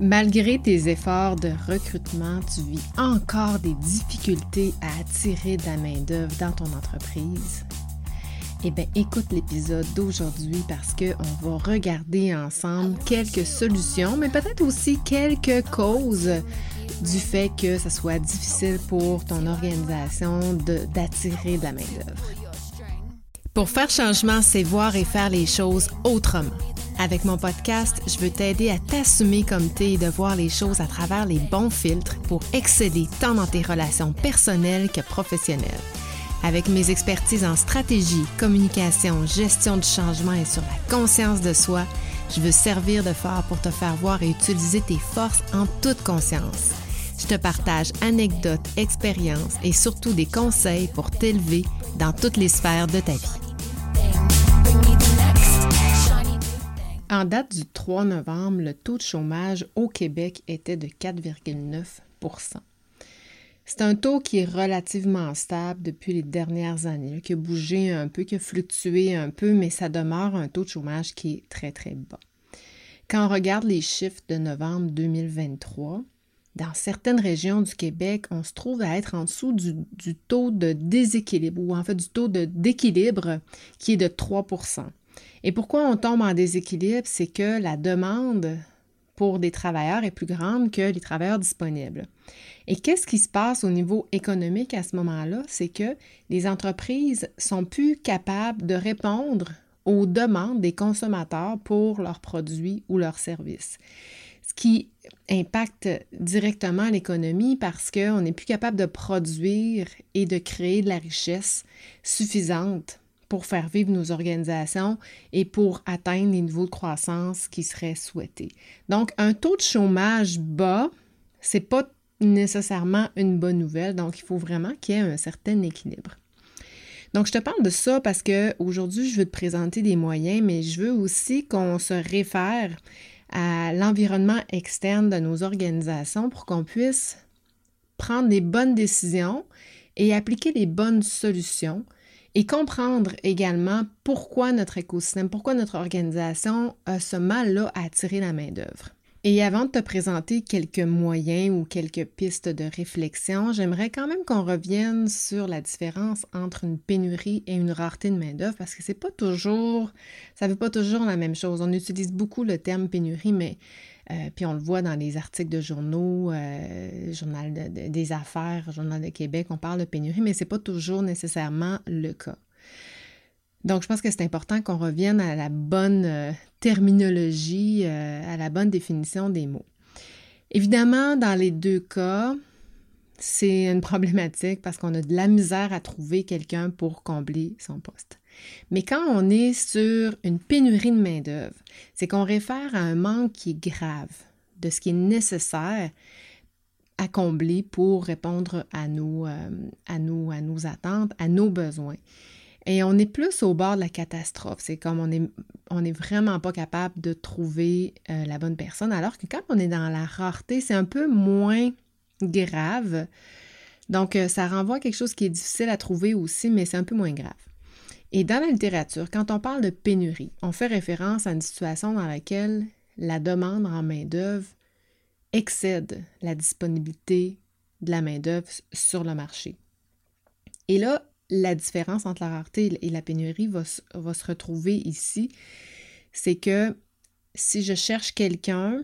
Malgré tes efforts de recrutement, tu vis encore des difficultés à attirer de la main-d'œuvre dans ton entreprise. Eh bien, écoute l'épisode d'aujourd'hui parce qu'on va regarder ensemble quelques solutions, mais peut-être aussi quelques causes du fait que ça soit difficile pour ton organisation d'attirer de, la main-d'œuvre. Pour faire changement, c'est voir et faire les choses autrement. Avec mon podcast, je veux t'aider à t'assumer comme t'es et de voir les choses à travers les bons filtres pour exceller tant dans tes relations personnelles que professionnelles. Avec mes expertises en stratégie, communication, gestion du changement et sur la conscience de soi, je veux servir de phare pour te faire voir et utiliser tes forces en toute conscience. Je te partage anecdotes, expériences et surtout des conseils pour t'élever dans toutes les sphères de ta vie. En date du 3 novembre, le taux de chômage au Québec était de 4,9% c'est un taux qui est relativement stable depuis les dernières années, qui a bougé un peu, qui a fluctué un peu, mais ça demeure un taux de chômage qui est très, très bas. Quand on regarde les chiffres de novembre 2023, dans certaines régions du Québec, on se trouve à être en dessous du, taux de déséquilibre, ou en fait du taux d'équilibre qui est de 3 et pourquoi on tombe en déséquilibre? C'est que la demande pour des travailleurs est plus grande que les travailleurs disponibles. Et qu'est-ce qui se passe au niveau économique à ce moment-là? C'est que les entreprises sont plus capables de répondre aux demandes des consommateurs pour leurs produits ou leurs services. Ce qui impacte directement l'économie parce qu'on n'est plus capable de produire et de créer de la richesse suffisante pour faire vivre nos organisations et pour atteindre les niveaux de croissance qui seraient souhaités. Donc, un taux de chômage bas, c'est pas nécessairement une bonne nouvelle. Donc, il faut vraiment qu'il y ait un certain équilibre. Donc, je te parle de ça parce que aujourd'hui, je veux te présenter des moyens, mais je veux aussi qu'on se réfère à l'environnement externe de nos organisations pour qu'on puisse prendre les bonnes décisions et appliquer les bonnes solutions et comprendre également pourquoi notre écosystème, pourquoi notre organisation a ce mal-là à attirer la main-d'œuvre. Et avant de te présenter quelques moyens ou quelques pistes de réflexion, j'aimerais quand même qu'on revienne sur la différence entre une pénurie et une rareté de main-d'œuvre parce que c'est pas toujours, ça veut pas toujours la même chose. On utilise beaucoup le terme pénurie, mais euh, puis on le voit dans les articles de journaux, euh, Journal des affaires, Journal de Québec, on parle de pénurie, mais ce n'est pas toujours nécessairement le cas. Donc, je pense que c'est important qu'on revienne à la bonne euh, terminologie, à la bonne définition des mots. Évidemment, dans les deux cas, c'est une problématique parce qu'on a de la misère à trouver quelqu'un pour combler son poste. Mais quand on est sur une pénurie de main-d'œuvre, c'est qu'on réfère à un manque qui est grave de ce qui est nécessaire à combler pour répondre à nos, euh, à nos attentes, à nos besoins. Et on est plus au bord de la catastrophe. C'est comme on n'est on est vraiment pas capable de trouver euh, la bonne personne, alors que quand on est dans la rareté, c'est un peu moins grave. Donc, euh, ça renvoie à quelque chose qui est difficile à trouver aussi, mais c'est un peu moins grave. Et dans la littérature, quand on parle de pénurie, on fait référence à une situation dans laquelle la demande en main-d'œuvre excède la disponibilité de la main-d'œuvre sur le marché. Et là, la différence entre la rareté et la pénurie va, va se retrouver ici. C'est que si je cherche quelqu'un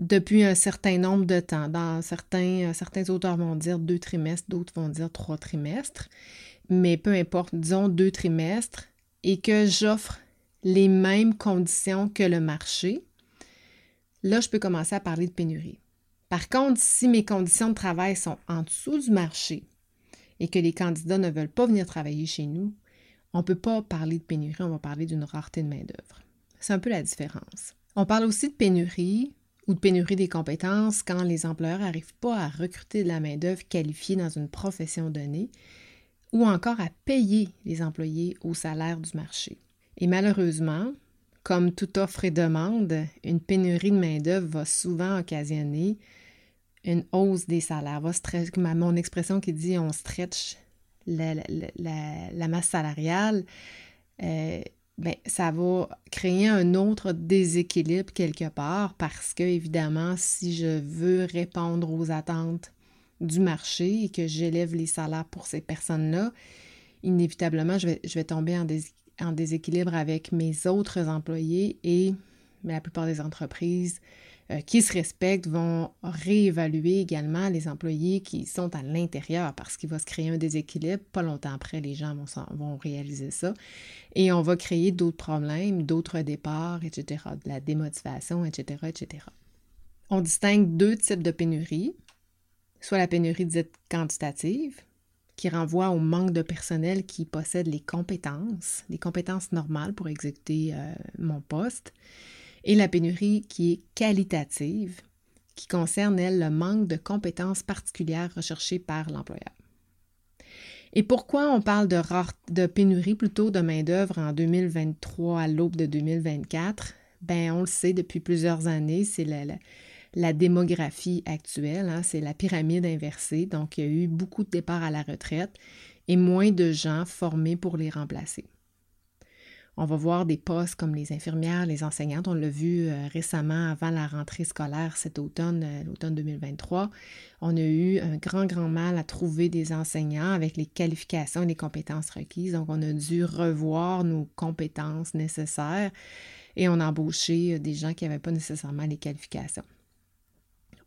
depuis un certain nombre de temps, dans certains, certains auteurs vont dire deux trimestres, d'autres vont dire trois trimestres, mais peu importe, disons deux trimestres, et que j'offre les mêmes conditions que le marché, là, je peux commencer à parler de pénurie. Par contre, si mes conditions de travail sont en dessous du marché et que les candidats ne veulent pas venir travailler chez nous, on ne peut pas parler de pénurie, on va parler d'une rareté de main-d'œuvre. C'est un peu la différence. On parle aussi de pénurie ou de pénurie des compétences quand les employeurs n'arrivent pas à recruter de la main-d'œuvre qualifiée dans une profession donnée ou encore à payer les employés au salaire du marché. Et malheureusement, comme toute offre et demande, une pénurie de main-d'œuvre va souvent occasionner une hausse des salaires. Mon expression qui dit on stretch la, masse salariale. Euh, ben, ça va créer un autre déséquilibre quelque part parce que, évidemment, si je veux répondre aux attentes du marché et que j'élève les salaires pour ces personnes-là, inévitablement, je vais, tomber en, en, déséquilibre avec mes autres employés et la plupart des entreprises euh, qui se respectent vont réévaluer également les employés qui sont à l'intérieur parce qu'il va se créer un déséquilibre. Pas longtemps après, les gens vont, vont réaliser ça. Et on va créer d'autres problèmes, d'autres départs, etc., de la démotivation, etc., etc. On distingue deux types de pénuries. Soit la pénurie dite quantitative, qui renvoie au manque de personnel qui possède les compétences, les compétences normales pour exécuter euh, mon poste, et la pénurie qui est qualitative, qui concerne, elle, le manque de compétences particulières recherchées par l'employeur. Et pourquoi on parle de, pénurie plutôt de main-d'œuvre en 2023 à l'aube de 2024? Ben, on le sait depuis plusieurs années, c'est la, la, démographie actuelle, hein, c'est la pyramide inversée. Donc, il y a eu beaucoup de départs à la retraite et moins de gens formés pour les remplacer. On va voir des postes comme les infirmières, les enseignantes. On l'a vu euh, récemment avant la rentrée scolaire cet automne, euh, l'automne 2023. On a eu un grand, grand mal à trouver des enseignants avec les qualifications et les compétences requises. Donc, on a dû revoir nos compétences nécessaires et on a embauché euh, des gens qui n'avaient pas nécessairement les qualifications.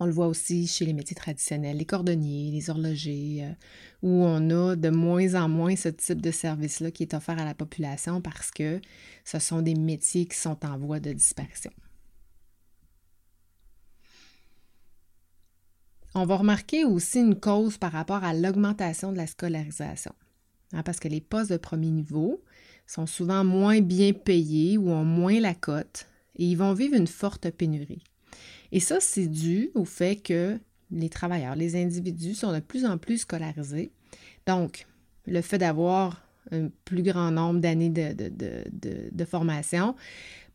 On le voit aussi chez les métiers traditionnels, les cordonniers, les horlogers, euh, où on a de moins en moins ce type de service-là qui est offert à la population parce que ce sont des métiers qui sont en voie de disparition. On va remarquer aussi une cause par rapport à l'augmentation de la scolarisation, hein, parce que les postes de premier niveau sont souvent moins bien payés ou ont moins la cote et ils vont vivre une forte pénurie. Et ça, c'est dû au fait que les travailleurs, les individus sont de plus en plus scolarisés. Donc, le fait d'avoir un plus grand nombre d'années de, formation,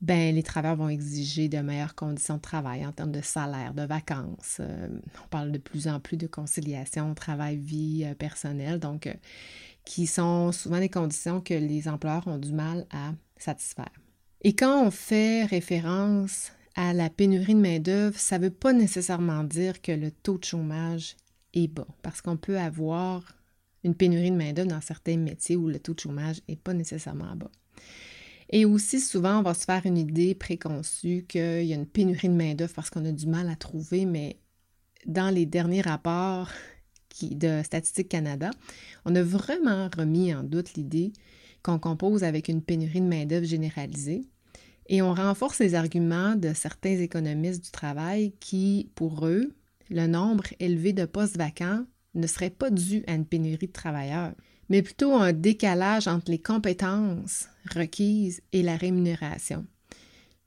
ben, les travailleurs vont exiger de meilleures conditions de travail en termes de salaire, de vacances. Euh, on parle de plus en plus de conciliation travail-vie euh, personnelle, donc euh, qui sont souvent des conditions que les employeurs ont du mal à satisfaire. Et quand on fait référence à la pénurie de main-d'œuvre, ça ne veut pas nécessairement dire que le taux de chômage est bas, parce qu'on peut avoir une pénurie de main-d'œuvre dans certains métiers où le taux de chômage n'est pas nécessairement bas. Et aussi, souvent, on va se faire une idée préconçue qu'il y a une pénurie de main-d'œuvre parce qu'on a du mal à trouver, mais dans les derniers rapports de Statistique Canada, on a vraiment remis en doute l'idée qu'on compose avec une pénurie de main-d'œuvre généralisée et on renforce les arguments de certains économistes du travail qui, pour eux, le nombre élevé de postes vacants ne serait pas dû à une pénurie de travailleurs, mais plutôt à un décalage entre les compétences requises et la rémunération.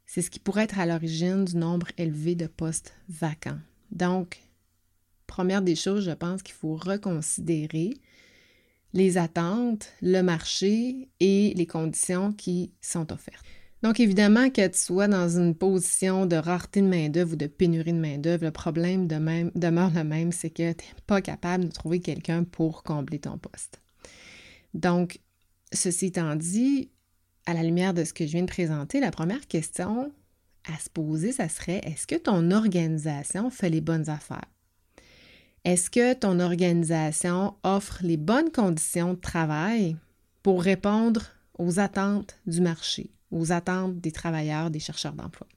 C'est ce qui pourrait être à l'origine du nombre élevé de postes vacants. Donc, première des choses, je pense qu'il faut reconsidérer les attentes, le marché et les conditions qui sont offertes. Donc, évidemment, que tu sois dans une position de rareté de main-d'œuvre ou de pénurie de main-d'œuvre, le problème demeure le même, c'est que tu n'es pas capable de trouver quelqu'un pour combler ton poste. Donc, ceci étant dit, à la lumière de ce que je viens de présenter, la première question à se poser, ça serait est-ce que ton organisation fait les bonnes affaires? Est-ce que ton organisation offre les bonnes conditions de travail pour répondre aux attentes du marché? Aux attentes des travailleurs, des chercheurs d'emploi.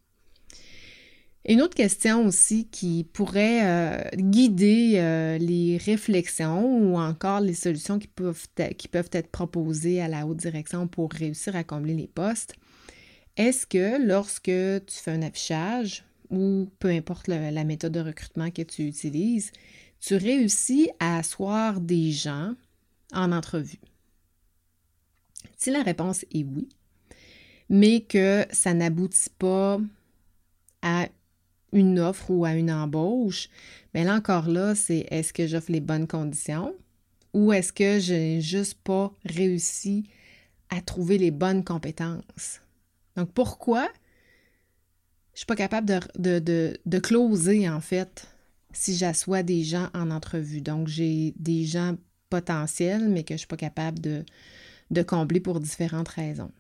Une autre question aussi qui pourrait euh, guider euh, les réflexions ou encore les solutions qui peuvent, qui peuvent être proposées à la haute direction pour réussir à combler les postes, est-ce que lorsque tu fais un affichage ou peu importe la méthode de recrutement que tu utilises, tu réussis à asseoir des gens en entrevue? Si la réponse est oui, mais que ça n'aboutit pas à une offre ou à une embauche, mais là encore là, c'est est-ce que j'offre les bonnes conditions ou est-ce que je n'ai juste pas réussi à trouver les bonnes compétences? Donc pourquoi je ne suis pas capable de, closer en fait si j'assois des gens en entrevue? Donc j'ai des gens potentiels, mais que je ne suis pas capable de combler pour différentes raisons.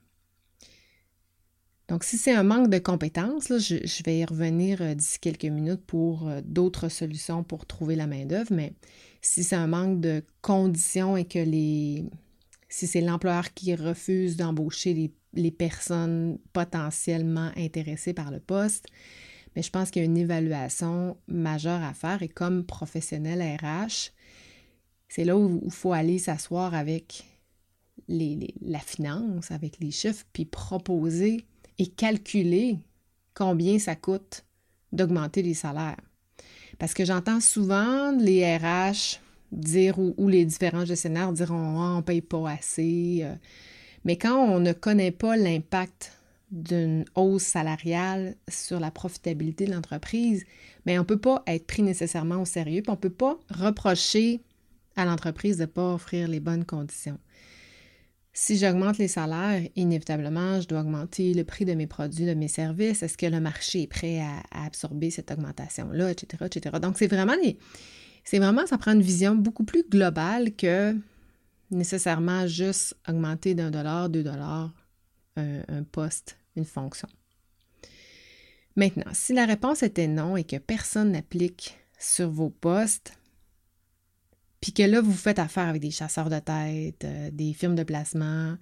Donc, si c'est un manque de compétences, je, vais y revenir euh, d'ici quelques minutes pour euh, d'autres solutions pour trouver la main-d'œuvre, mais si c'est un manque de conditions et que les. Si c'est l'employeur qui refuse d'embaucher les, personnes potentiellement intéressées par le poste, mais je pense qu'il y a une évaluation majeure à faire et comme professionnel RH, c'est là où il faut aller s'asseoir avec la finance, avec les chiffres, puis proposer et calculer combien ça coûte d'augmenter les salaires. Parce que j'entends souvent les RH dire ou, les différents gestionnaires dire on ne paye pas assez. Euh. mais quand on ne connaît pas l'impact d'une hausse salariale sur la profitabilité de l'entreprise, mais on ne peut pas être pris nécessairement au sérieux, puis on ne peut pas reprocher à l'entreprise de ne pas offrir les bonnes conditions. Si j'augmente les salaires, inévitablement, je dois augmenter le prix de mes produits, de mes services. Est-ce que le marché est prêt à, absorber cette augmentation-là, etc., etc. Donc, c'est vraiment, c'est vraiment, ça prend une vision beaucoup plus globale que nécessairement juste augmenter d'un dollar, deux dollars un poste une fonction. Maintenant, si la réponse était non et que personne n'applique sur vos postes, puis que là, vous faites affaire avec des chasseurs de tête, euh, des firmes de placement,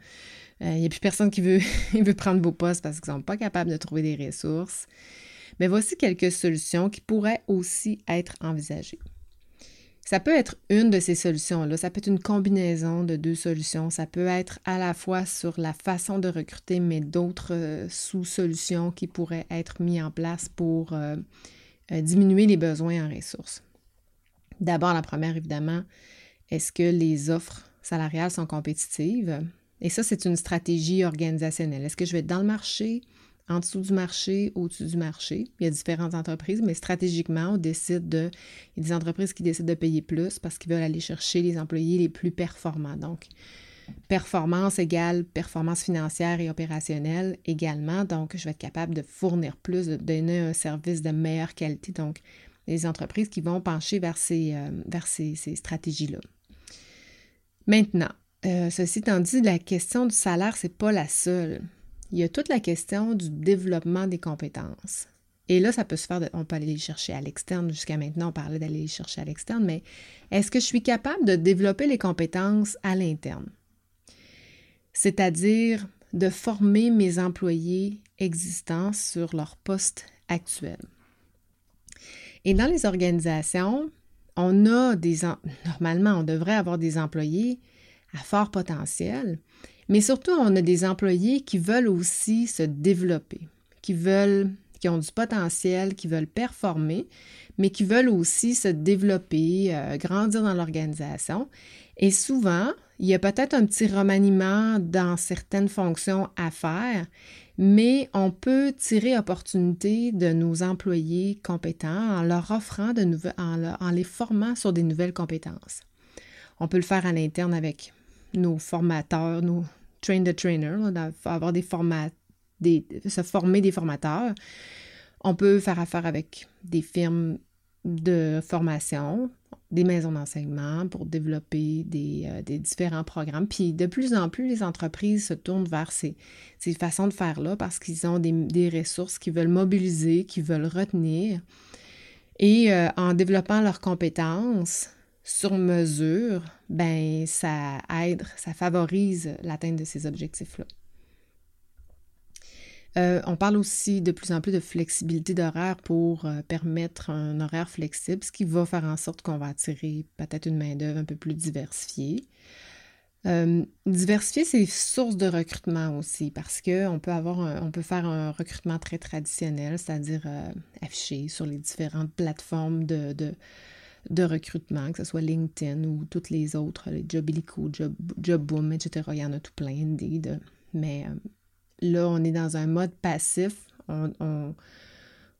il euh, n'y a plus personne qui veut, veut prendre vos postes parce qu'ils ne sont pas capables de trouver des ressources. Mais voici quelques solutions qui pourraient aussi être envisagées. Ça peut être une de ces solutions-là, ça peut être une combinaison de deux solutions, ça peut être à la fois sur la façon de recruter, mais d'autres euh, sous-solutions qui pourraient être mises en place pour diminuer les besoins en ressources. D'abord, la première, évidemment, est-ce que les offres salariales sont compétitives? Et ça, c'est une stratégie organisationnelle. Est-ce que je vais être dans le marché? en dessous du marché, au-dessus du marché? Il y a différentes entreprises, mais stratégiquement, on décide de. Il y a des entreprises qui décident de payer plus parce qu'ils veulent aller chercher les employés les plus performants. Donc, performance égale performance financière et opérationnelle également. Donc, je vais être capable de fournir plus, de donner un service de meilleure qualité. Donc, les entreprises qui vont pencher vers ces, euh, vers ces, stratégies-là. Maintenant, euh, ceci étant dit, la question du salaire, ce n'est pas la seule il y a toute la question du développement des compétences. Et là, ça peut se faire, on peut aller les chercher à l'externe. Jusqu'à maintenant, on parlait d'aller les chercher à l'externe, mais est-ce que je suis capable de développer les compétences à l'interne? C'est-à-dire de former mes employés existants sur leur poste actuel. Et dans les organisations, on a des, normalement, on devrait avoir des employés à fort potentiel, mais surtout, on a des employés qui veulent aussi se développer, qui veulent, qui ont du potentiel, qui veulent performer, mais qui veulent aussi se développer, euh, grandir dans l'organisation. Et souvent, il y a peut-être un petit remaniement dans certaines fonctions à faire, mais on peut tirer opportunité de nos employés compétents en leur offrant de nouvelles, en les formant sur des nouvelles compétences. On peut le faire à l'interne avec nos formateurs, nos train the trainer, avoir des formats, se former des formateurs. On peut faire affaire avec des firmes de formation, des maisons d'enseignement pour développer des, euh, différents programmes. Puis de plus en plus, les entreprises se tournent vers ces, façons de faire-là parce qu'ils ont des, ressources qu'ils veulent mobiliser, qu'ils veulent retenir. Et euh, en développant leurs compétences, sur mesure, ben ça aide, ça favorise l'atteinte de ces objectifs-là. Euh, on parle aussi de plus en plus de flexibilité d'horaire pour euh, permettre un horaire flexible, ce qui va faire en sorte qu'on va attirer peut-être une main-d'œuvre un peu plus diversifiée. Euh, diversifier ses sources de recrutement aussi, parce qu'on peut on peut faire un recrutement très traditionnel, c'est-à-dire affiché sur les différentes plateformes de, de recrutement, que ce soit LinkedIn ou toutes les autres, les Jobilico, Job, Jobboom, etc. Il y en a tout plein de. Mais là, on est dans un mode passif.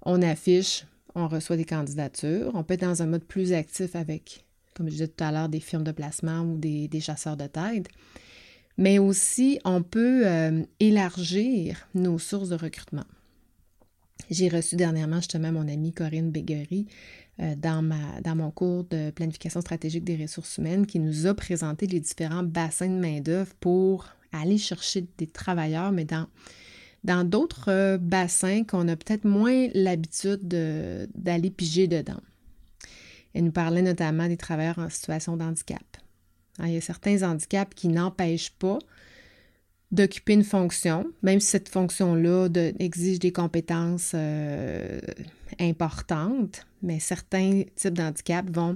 On, affiche, on reçoit des candidatures. On peut être dans un mode plus actif avec, comme je disais tout à l'heure, des firmes de placement ou des, chasseurs de tête. Mais aussi, on peut euh, élargir nos sources de recrutement. J'ai reçu dernièrement justement mon amie Corinne Béguery euh, dans, dans mon cours de planification stratégique des ressources humaines qui nous a présenté les différents bassins de main-d'œuvre pour aller chercher des travailleurs, mais dans, dans d'autres euh, bassins qu'on a peut-être moins l'habitude d'aller piger dedans. Elle nous parlait notamment des travailleurs en situation de handicap. il y a certains handicaps qui n'empêchent pas d'occuper une fonction, même si cette fonction-là exige des compétences euh, importantes, mais certains types d'handicap vont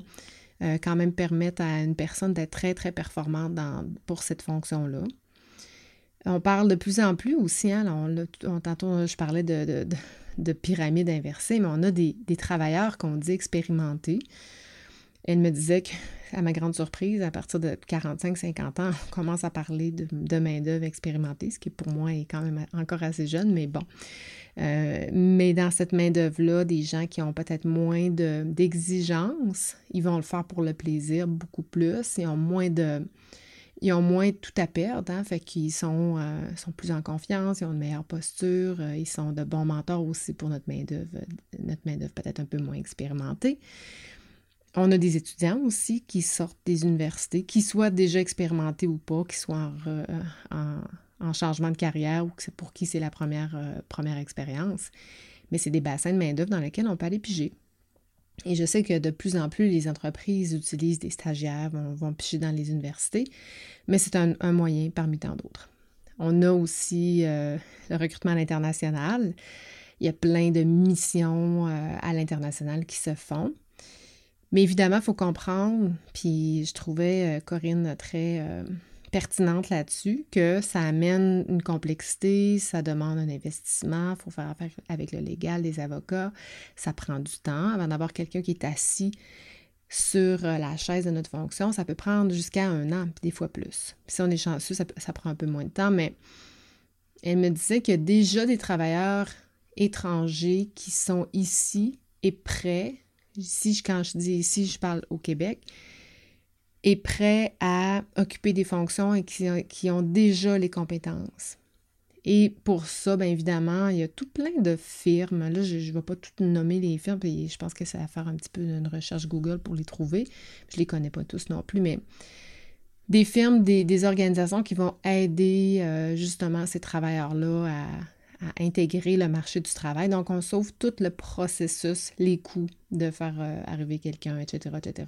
euh, quand même permettre à une personne d'être très, très performante pour cette fonction-là. On parle de plus en plus aussi, hein, on, tantôt je parlais de, de, pyramide inversée, mais on a des, travailleurs qu'on dit expérimentés. Elle me disait que à ma grande surprise, à partir de 45-50 ans, on commence à parler de, main-d'œuvre expérimentée, ce qui pour moi est quand même encore assez jeune, mais bon. Euh, mais dans cette main-d'œuvre-là, des gens qui ont peut-être moins d'exigences, ils vont le faire pour le plaisir beaucoup plus, ils ont moins de. Ils ont moins tout à perdre, hein, fait qu'ils sont, euh, sont plus en confiance, ils ont une meilleure posture, euh, ils sont de bons mentors aussi pour notre main-d'œuvre, notre main-d'œuvre peut-être un peu moins expérimentée. On a des étudiants aussi qui sortent des universités, qui soient déjà expérimentés ou pas, qui soient en, changement de carrière ou pour qui c'est la première, euh, première expérience. Mais c'est des bassins de main-d'œuvre dans lesquels on peut aller piger. Et je sais que de plus en plus, les entreprises utilisent des stagiaires, vont, vont piger dans les universités, mais c'est un, moyen parmi tant d'autres. On a aussi euh, le recrutement à l'international. Il y a plein de missions euh, à l'international qui se font. Mais évidemment, il faut comprendre, puis je trouvais euh, Corinne très pertinente là-dessus, que ça amène une complexité, ça demande un investissement, il faut faire affaire avec le légal, des avocats, ça prend du temps avant d'avoir quelqu'un qui est assis sur euh, la chaise de notre fonction, ça peut prendre jusqu'à un an, puis des fois plus. Si on est chanceux, ça, ça prend un peu moins de temps, mais elle me disait qu'il y a déjà des travailleurs étrangers qui sont ici et prêts ici, quand je dis ici, je parle au Québec, est prêt à occuper des fonctions et qui, ont déjà les compétences. Et pour ça, bien évidemment, il y a tout plein de firmes. Là, je ne vais pas toutes nommer les firmes, puis je pense que ça va faire un petit peu une recherche Google pour les trouver. Je ne les connais pas tous non plus, mais des firmes, des, organisations qui vont aider euh, justement ces travailleurs-là à, intégrer le marché du travail. Donc, on sauve tout le processus, les coûts de faire euh, arriver quelqu'un, etc., etc.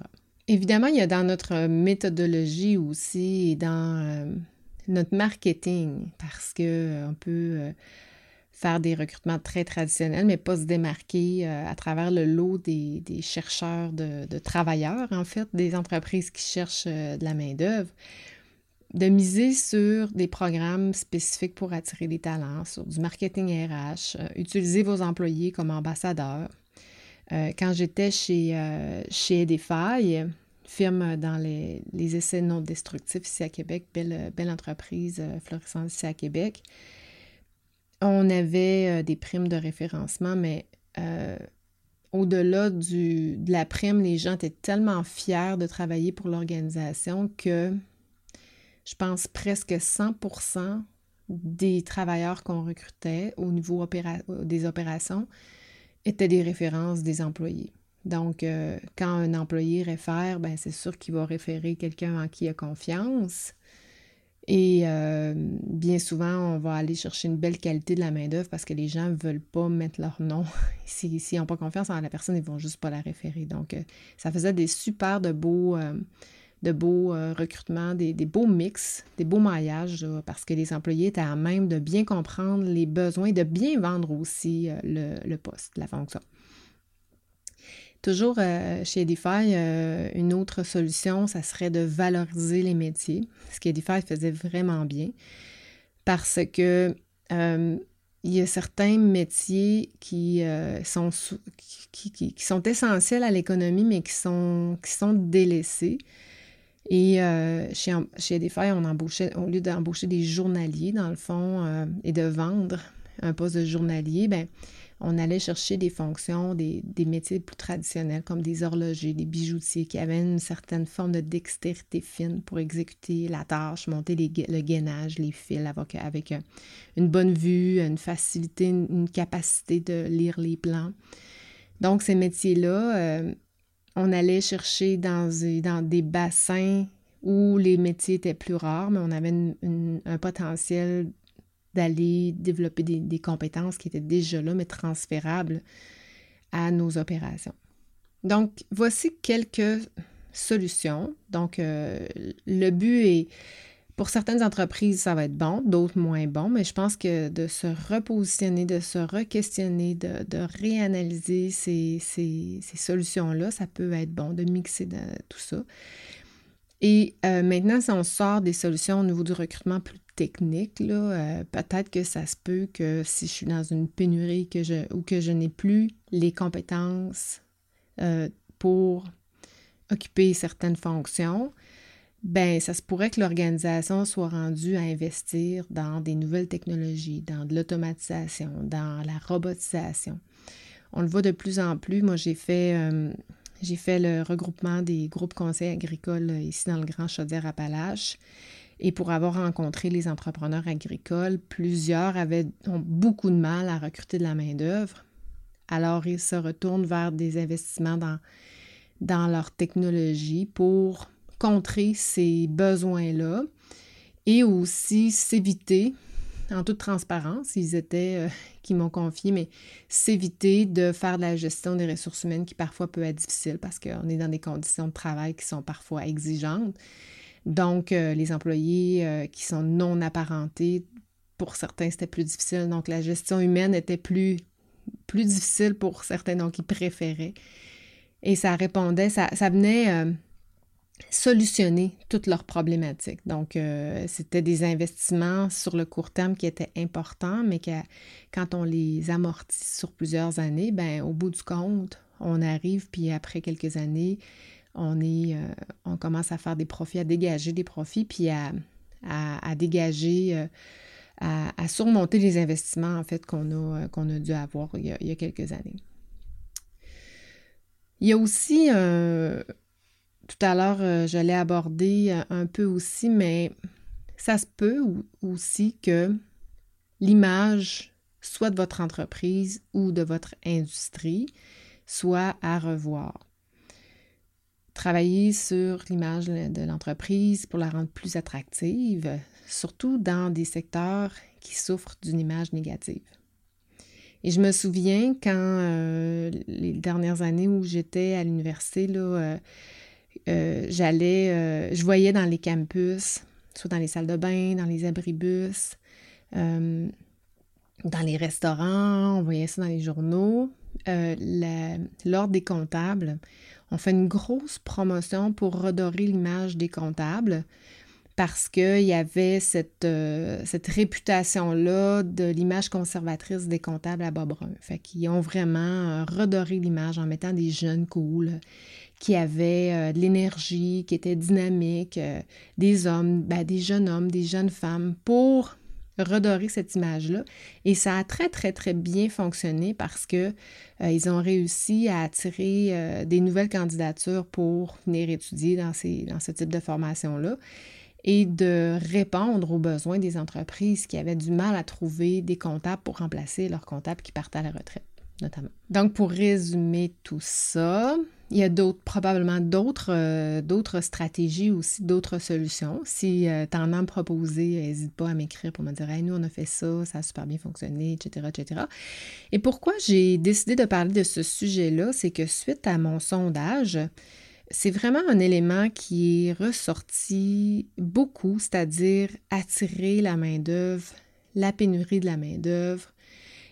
Évidemment, il y a dans notre méthodologie aussi et dans euh, notre marketing, parce qu'on euh, peut faire des recrutements très traditionnels, mais pas se démarquer à travers le lot des, chercheurs de, travailleurs, en fait, des entreprises qui cherchent de la main-d'œuvre de miser sur des programmes spécifiques pour attirer des talents, sur du marketing RH, euh, utiliser vos employés comme ambassadeurs. Euh, quand j'étais chez, euh, chez Edify, firme dans les, essais non destructifs ici à Québec, belle, belle entreprise florissante ici à Québec, on avait des primes de référencement, mais au-delà de la prime, les gens étaient tellement fiers de travailler pour l'organisation que je pense presque 100% des travailleurs qu'on recrutait au niveau des opérations étaient des références des employés. Donc, euh, quand un employé réfère, ben, c'est sûr qu'il va référer quelqu'un en qui il a confiance. Et euh, bien souvent, on va aller chercher une belle qualité de la main-d'œuvre parce que les gens ne veulent pas mettre leur nom. S'ils n'ont pas confiance en la personne, ils ne vont juste pas la référer. Donc, euh, ça faisait des super beaux recrutements, des, beaux mix, des beaux maillages, parce que les employés étaient à même de bien comprendre les besoins et de bien vendre aussi le, poste, la fonction. Toujours euh, chez Edify, une autre solution, ça serait de valoriser les métiers, ce qu'Edify faisait vraiment bien, parce que il y a certains métiers qui, sont, essentiels à l'économie, mais qui sont, délaissés. Et euh, chez, Edify, on embauchait, au lieu d'embaucher des journaliers, dans le fond, euh, et de vendre un poste de journalier, ben, on allait chercher des fonctions, des, métiers plus traditionnels, comme des horlogers, des bijoutiers, qui avaient une certaine forme de dextérité fine pour exécuter la tâche, monter le gainage, les fils, avec, euh, une bonne vue, une facilité, une, capacité de lire les plans. Donc, ces métiers-là, on allait chercher dans, dans, des bassins où les métiers étaient plus rares, mais on avait un potentiel d'aller développer des, compétences qui étaient déjà là, mais transférables à nos opérations. Donc, voici quelques solutions. Donc, euh, le but est, pour certaines entreprises, ça va être bon, d'autres moins bon, mais je pense que de se repositionner, de se re-questionner, de, réanalyser ces, solutions-là, ça peut être bon, de mixer tout ça. Et euh, maintenant, si on sort des solutions au niveau du recrutement plus technique, euh, peut-être que ça se peut que si je suis dans une pénurie ou que je n'ai plus les compétences euh, pour occuper certaines fonctions, ben ça se pourrait que l'organisation soit rendue à investir dans des nouvelles technologies, dans de l'automatisation, dans la robotisation. On le voit de plus en plus. Moi, j'ai fait j'ai fait le regroupement des groupes conseils agricoles euh, ici dans le Grand Chaudière-Appalaches. Et pour avoir rencontré les entrepreneurs agricoles, plusieurs avaient, ont beaucoup de mal à recruter de la main-d'œuvre. Alors, ils se retournent vers des investissements dans, dans leur technologie pour contrer ces besoins-là et aussi s'éviter en toute transparence, ils étaient, euh, qui m'ont confié, mais s'éviter de faire de la gestion des ressources humaines qui parfois peut être difficile parce qu'on est dans des conditions de travail qui sont parfois exigeantes. Donc, euh, les employés euh, qui sont non apparentés, pour certains, c'était plus difficile. Donc, la gestion humaine était plus, plus difficile pour certains, donc ils préféraient. Et ça répondait, ça, ça venait solutionner toutes leurs problématiques. Donc, euh, c'était des investissements sur le court terme qui étaient importants, mais quand on les amortit sur plusieurs années, ben, au bout du compte, on arrive, puis après quelques années, euh, on commence à faire des profits, à dégager des profits, puis à, dégager, euh, à, surmonter les investissements, en fait, qu'on a, a dû avoir il y a, quelques années. Il y a aussi tout à l'heure, euh, je l'ai abordé euh, un peu aussi, mais ça se peut aussi que l'image, soit de votre entreprise ou de votre industrie, soit à revoir. Travailler sur l'image de l'entreprise pour la rendre plus attractive, surtout dans des secteurs qui souffrent d'une image négative. Et je me souviens quand euh, les dernières années où j'étais à l'université, là, euh, j'allais, euh, je voyais dans les campus, soit dans les salles de bain, dans les abribus, dans les restaurants, on voyait ça dans les journaux. L'Ordre des comptables, on fait une grosse promotion pour redorer l'image des comptables parce qu'il y avait cette, cette réputation-là de l'image conservatrice des comptables à Bobrun. Fait qu'ils ont vraiment redoré l'image en mettant des jeunes cool qui avaient euh, de l'énergie, qui étaient dynamiques, euh, des hommes, ben, des jeunes hommes, des jeunes femmes, pour redorer cette image-là. Et ça a très, très, très bien fonctionné parce que euh, ils ont réussi à attirer des nouvelles candidatures pour venir étudier dans, dans ce type de formation-là et de répondre aux besoins des entreprises qui avaient du mal à trouver des comptables pour remplacer leurs comptables qui partaient à la retraite, notamment. Donc, pour résumer tout ça, il y a probablement d'autres, euh, d'autres stratégies aussi, d'autres solutions. Si euh, tu en as proposé, n'hésite pas à m'écrire pour me dire hey, nous, on a fait ça, ça a super bien fonctionné, etc. etc. Et pourquoi j'ai décidé de parler de ce sujet-là, c'est que suite à mon sondage, c'est vraiment un élément qui est ressorti beaucoup, c'est-à-dire attirer la main-d'œuvre, la pénurie de la main-d'œuvre,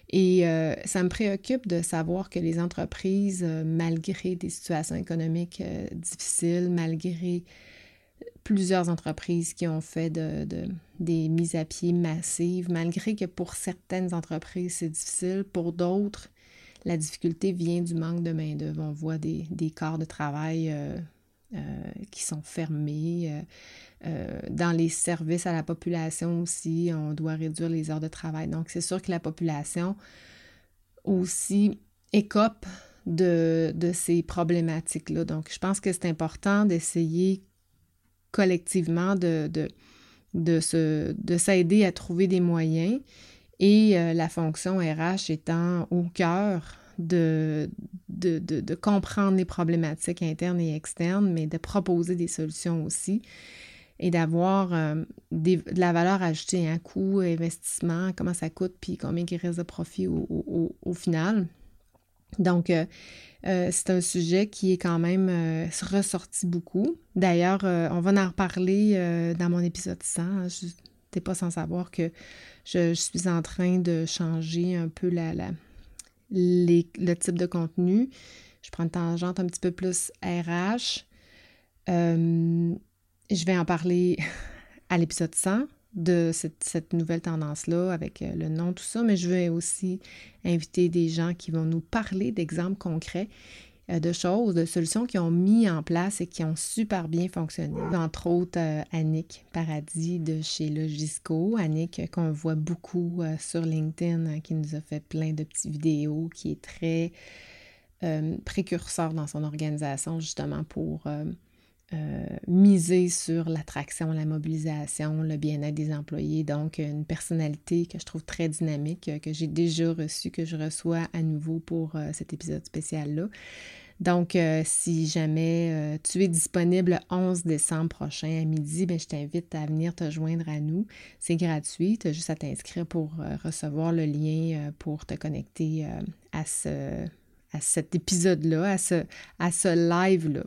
et euh, ça me préoccupe de savoir que les entreprises, euh, malgré des situations économiques euh, difficiles, malgré plusieurs entreprises qui ont fait des mises à pied massives, malgré que pour certaines entreprises c'est difficile, pour d'autres, la difficulté vient du manque de main-d'œuvre. On voit des, des corps de travail qui sont fermés. Euh, dans les services à la population aussi, on doit réduire les heures de travail. Donc, c'est sûr que la population aussi écope de, ces problématiques-là. Donc, je pense que c'est important d'essayer collectivement de, de, de s'aider à trouver des moyens et euh, la fonction RH étant au cœur de, de, de, comprendre les problématiques internes et externes, mais de proposer des solutions aussi et d'avoir euh, de la valeur ajoutée, un hein, coût, investissement, comment ça coûte, puis combien il reste de profit au, final. Donc, euh, euh, c'est un sujet qui est quand même ressorti beaucoup. D'ailleurs, on va en reparler dans mon épisode 100. Je n'étais pas sans savoir que je, suis en train de changer un peu la, le type de contenu. Je prends une tangente un petit peu plus RH. Je vais en parler à l'épisode 100 de cette, nouvelle tendance-là avec euh, le nom, tout ça, mais je vais aussi inviter des gens qui vont nous parler d'exemples concrets euh, de choses, de solutions qui ont mis en place et qui ont super bien fonctionné. Entre autres, euh, Annick Paradis de chez Logisco. Annick, qu'on voit beaucoup sur LinkedIn, qui nous a fait plein de petites vidéos, qui est très précurseur dans son organisation, justement, pour euh, miser sur l'attraction, la mobilisation, le bien-être des employés. Donc, une personnalité que je trouve très dynamique, euh, que j'ai déjà reçue, que je reçois à nouveau pour euh, cet épisode spécial-là. Donc, si jamais tu es disponible le 11 décembre prochain à midi, ben, je t'invite à venir te joindre à nous. C'est gratuit, tu as juste à t'inscrire pour recevoir le lien pour te connecter à, ce, à cet épisode-là, à ce, à ce live-là.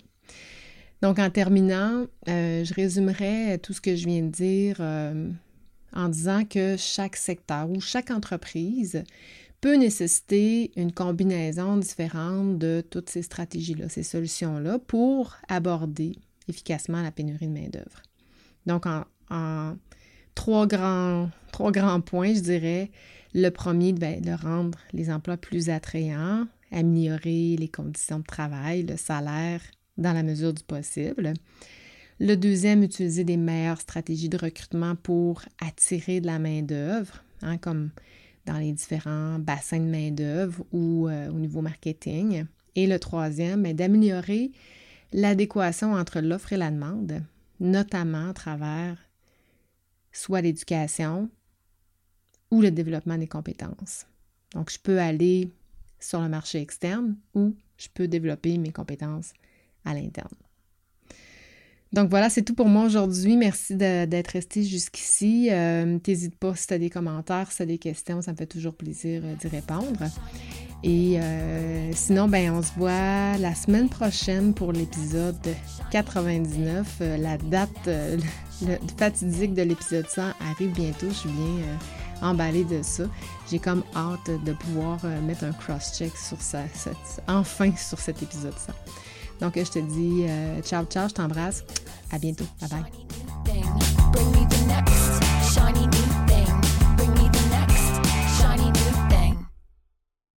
Donc, en terminant, euh, je résumerai tout ce que je viens de dire euh, en disant que chaque secteur ou chaque entreprise peut nécessiter une combinaison différente de toutes ces stratégies-là, ces solutions-là, pour aborder efficacement la pénurie de main-d'œuvre. Donc, en, trois, grands, points, je dirais, le premier, ben, de rendre les emplois plus attrayants, améliorer les conditions de travail, le salaire dans la mesure du possible. Le deuxième, utiliser des meilleures stratégies de recrutement pour attirer de la main-d'œuvre, hein, comme dans les différents bassins de main-d'œuvre ou euh, au niveau marketing. Et le troisième, ben, d'améliorer l'adéquation entre l'offre et la demande, notamment à travers soit l'éducation ou le développement des compétences. Donc, je peux aller sur le marché externe ou je peux développer mes compétences à l'interne. Donc voilà, c'est tout pour moi aujourd'hui. Merci d'être resté jusqu'ici. Euh, pas si tu as des commentaires, si tu as des questions, ça me fait toujours plaisir euh, d'y répondre. Et euh, sinon, ben, on se voit la semaine prochaine pour l'épisode 99. Euh, la date fatidique de l'épisode 100 arrive bientôt. Je suis bien de ça. J'ai comme hâte de pouvoir mettre un cross-check sur ça, enfin sur cet épisode 100. Donc, je te dis euh, ciao, ciao, je t'embrasse. À bientôt. Bye bye.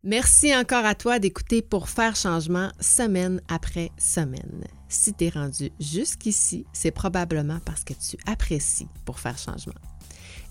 Merci encore à toi d'écouter pour faire changement semaine après semaine. Si tu es rendu jusqu'ici, c'est probablement parce que tu apprécies pour faire changement.